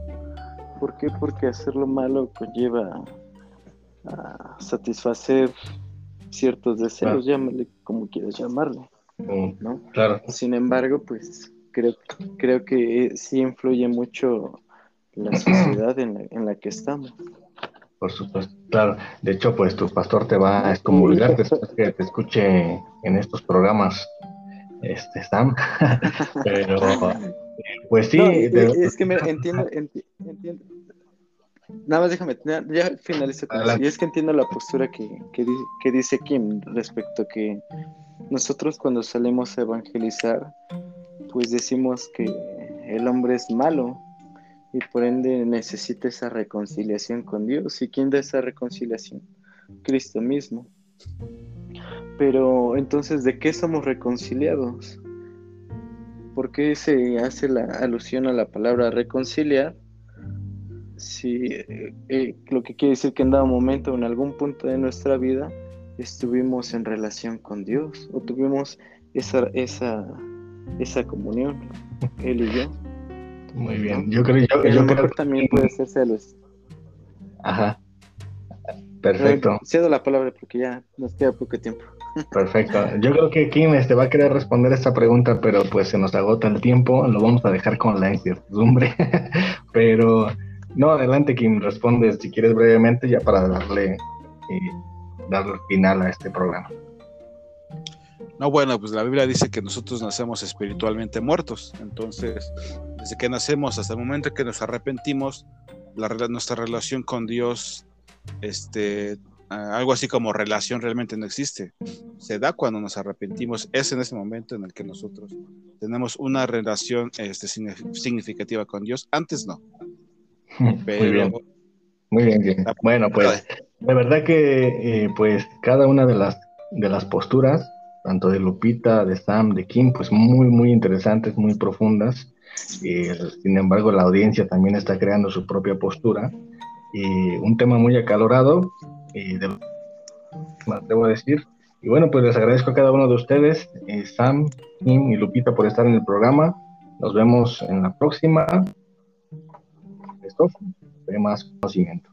¿Por qué? Porque hacer lo malo conlleva a satisfacer ciertos deseos, llámale como quieras llamarle. Mm, ¿no? Claro. Sin embargo, pues creo, creo que sí influye mucho la sociedad en la, en la que estamos. Por supuesto, claro. De hecho, pues tu pastor te va a excomulgar después que te escuche en estos programas, este Sam. Pero, pues sí. es que me entiendo, entiendo. Nada más déjame, ya finalizo con eso. Y es que entiendo la postura que, que, que dice Kim respecto a que nosotros cuando salimos a evangelizar, pues decimos que el hombre es malo, y por ende necesita esa reconciliación con Dios. ¿Y quién da esa reconciliación? Cristo mismo. Pero entonces, ¿de qué somos reconciliados? ¿Por qué se hace la alusión a la palabra reconciliar? Si eh, eh, lo que quiere decir que en dado momento, en algún punto de nuestra vida, estuvimos en relación con Dios o tuvimos esa, esa, esa comunión, Él y yo. Muy bien. Yo creo, yo, yo creo que también puede ser celos. Ajá. Perfecto. cedo la palabra porque ya nos queda poco tiempo. Perfecto. Yo creo que Kim este, va a querer responder esta pregunta, pero pues se nos agota el tiempo. Lo vamos a dejar con la incertidumbre. pero no, adelante Kim, responde si quieres brevemente ya para darle, eh, darle final a este programa. No, bueno, pues la Biblia dice que nosotros nacemos espiritualmente muertos. Entonces, desde que nacemos hasta el momento que nos arrepentimos, la, nuestra relación con Dios, este, algo así como relación realmente no existe. Se da cuando nos arrepentimos. Es en ese momento en el que nosotros tenemos una relación este, significativa con Dios. Antes no. Muy bien. Muy bien, Bueno, pues de verdad que eh, pues cada una de las de las posturas tanto de Lupita, de Sam, de Kim, pues muy, muy interesantes, muy profundas. sin embargo, la audiencia también está creando su propia postura. Y un tema muy acalorado, y de, debo decir, Y bueno, pues les agradezco a cada uno de ustedes, eh, Sam, Kim y Lupita, por estar en el programa. Nos vemos en la próxima. De más conocimiento.